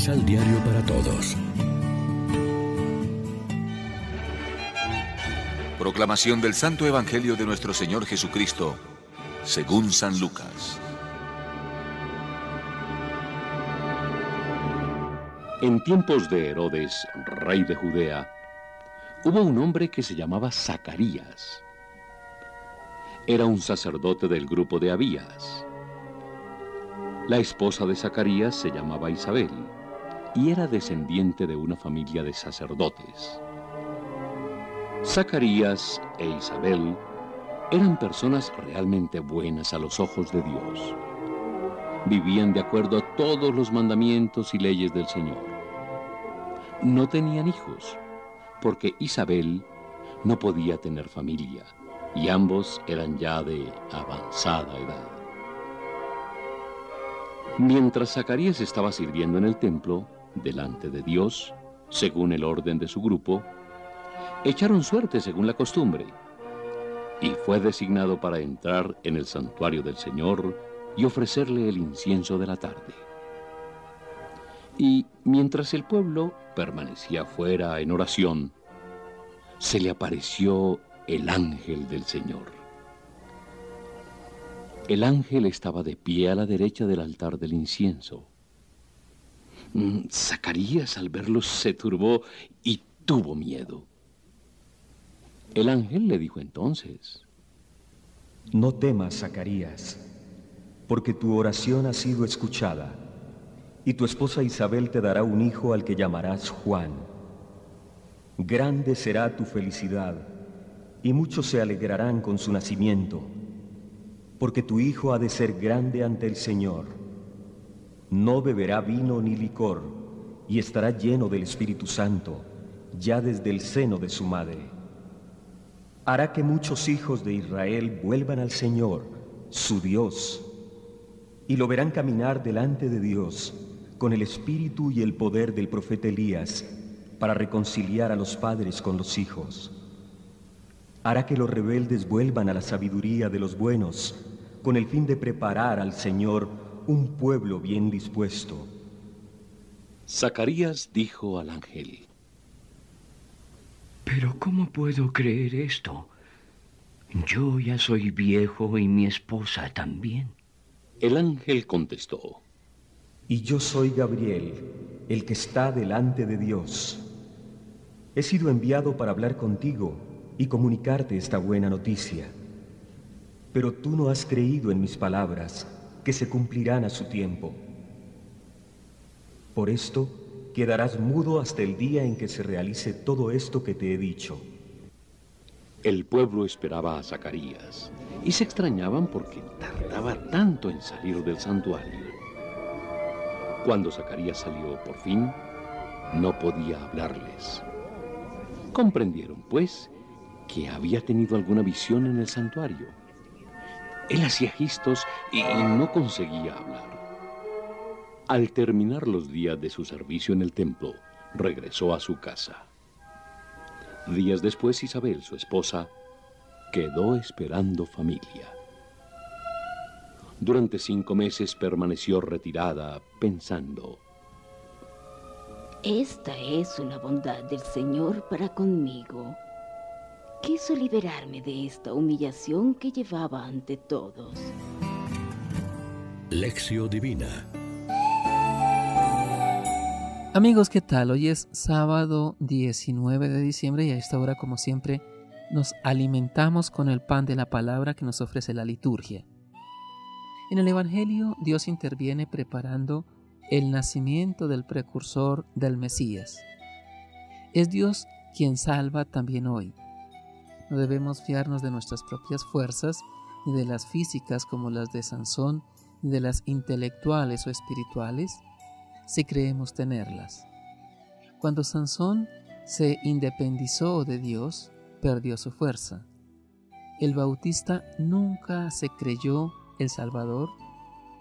Misal Diario para Todos. Proclamación del Santo Evangelio de nuestro Señor Jesucristo, según San Lucas. En tiempos de Herodes, rey de Judea, hubo un hombre que se llamaba Zacarías. Era un sacerdote del grupo de Abías. La esposa de Zacarías se llamaba Isabel y era descendiente de una familia de sacerdotes. Zacarías e Isabel eran personas realmente buenas a los ojos de Dios. Vivían de acuerdo a todos los mandamientos y leyes del Señor. No tenían hijos, porque Isabel no podía tener familia y ambos eran ya de avanzada edad. Mientras Zacarías estaba sirviendo en el templo, delante de Dios, según el orden de su grupo, echaron suerte según la costumbre, y fue designado para entrar en el santuario del Señor y ofrecerle el incienso de la tarde. Y mientras el pueblo permanecía fuera en oración, se le apareció el ángel del Señor. El ángel estaba de pie a la derecha del altar del incienso. Mm, Zacarías al verlo se turbó y tuvo miedo. El ángel le dijo entonces, No temas, Zacarías, porque tu oración ha sido escuchada, y tu esposa Isabel te dará un hijo al que llamarás Juan. Grande será tu felicidad, y muchos se alegrarán con su nacimiento, porque tu hijo ha de ser grande ante el Señor. No beberá vino ni licor, y estará lleno del Espíritu Santo, ya desde el seno de su madre hará que muchos hijos de Israel vuelvan al Señor, su Dios, y lo verán caminar delante de Dios con el espíritu y el poder del profeta Elías para reconciliar a los padres con los hijos. Hará que los rebeldes vuelvan a la sabiduría de los buenos con el fin de preparar al Señor un pueblo bien dispuesto. Zacarías dijo al ángel, pero ¿cómo puedo creer esto? Yo ya soy viejo y mi esposa también. El ángel contestó. Y yo soy Gabriel, el que está delante de Dios. He sido enviado para hablar contigo y comunicarte esta buena noticia. Pero tú no has creído en mis palabras, que se cumplirán a su tiempo. Por esto, quedarás mudo hasta el día en que se realice todo esto que te he dicho. El pueblo esperaba a Zacarías y se extrañaban porque tardaba tanto en salir del santuario. Cuando Zacarías salió por fin, no podía hablarles. Comprendieron, pues, que había tenido alguna visión en el santuario. Él hacía gestos y no conseguía hablar. Al terminar los días de su servicio en el templo, regresó a su casa. Días después, Isabel, su esposa, quedó esperando familia. Durante cinco meses permaneció retirada, pensando. Esta es una bondad del Señor para conmigo. Quiso liberarme de esta humillación que llevaba ante todos. Lección Divina Amigos, ¿qué tal? Hoy es sábado 19 de diciembre y a esta hora, como siempre, nos alimentamos con el pan de la palabra que nos ofrece la liturgia. En el Evangelio, Dios interviene preparando el nacimiento del precursor del Mesías. Es Dios quien salva también hoy. No debemos fiarnos de nuestras propias fuerzas, ni de las físicas como las de Sansón, ni de las intelectuales o espirituales, si creemos tenerlas. Cuando Sansón se independizó de Dios, perdió su fuerza. El bautista nunca se creyó el Salvador,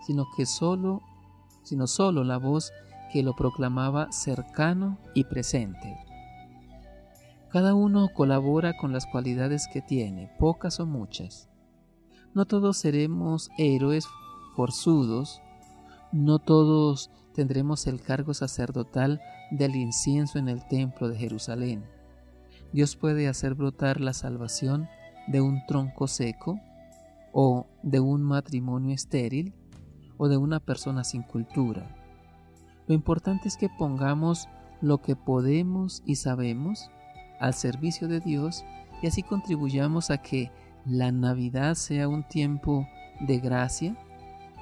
sino que solo, sino solo la voz que lo proclamaba cercano y presente. Cada uno colabora con las cualidades que tiene, pocas o muchas. No todos seremos héroes forzudos, no todos tendremos el cargo sacerdotal del incienso en el templo de Jerusalén. Dios puede hacer brotar la salvación de un tronco seco o de un matrimonio estéril o de una persona sin cultura. Lo importante es que pongamos lo que podemos y sabemos al servicio de Dios y así contribuyamos a que la Navidad sea un tiempo de gracia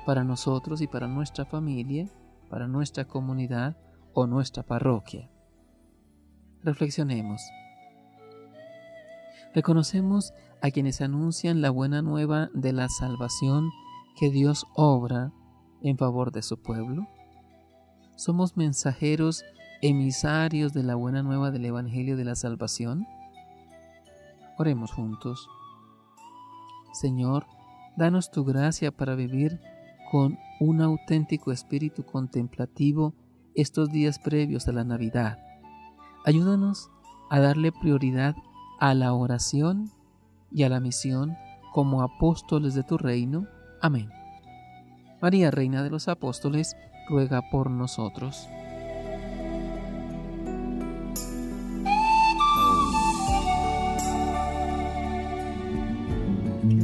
para nosotros y para nuestra familia, para nuestra comunidad o nuestra parroquia. Reflexionemos. Reconocemos a quienes anuncian la buena nueva de la salvación que Dios obra en favor de su pueblo. Somos mensajeros emisarios de la buena nueva del Evangelio de la Salvación? Oremos juntos. Señor, danos tu gracia para vivir con un auténtico espíritu contemplativo estos días previos a la Navidad. Ayúdanos a darle prioridad a la oración y a la misión como apóstoles de tu reino. Amén. María, Reina de los Apóstoles, ruega por nosotros.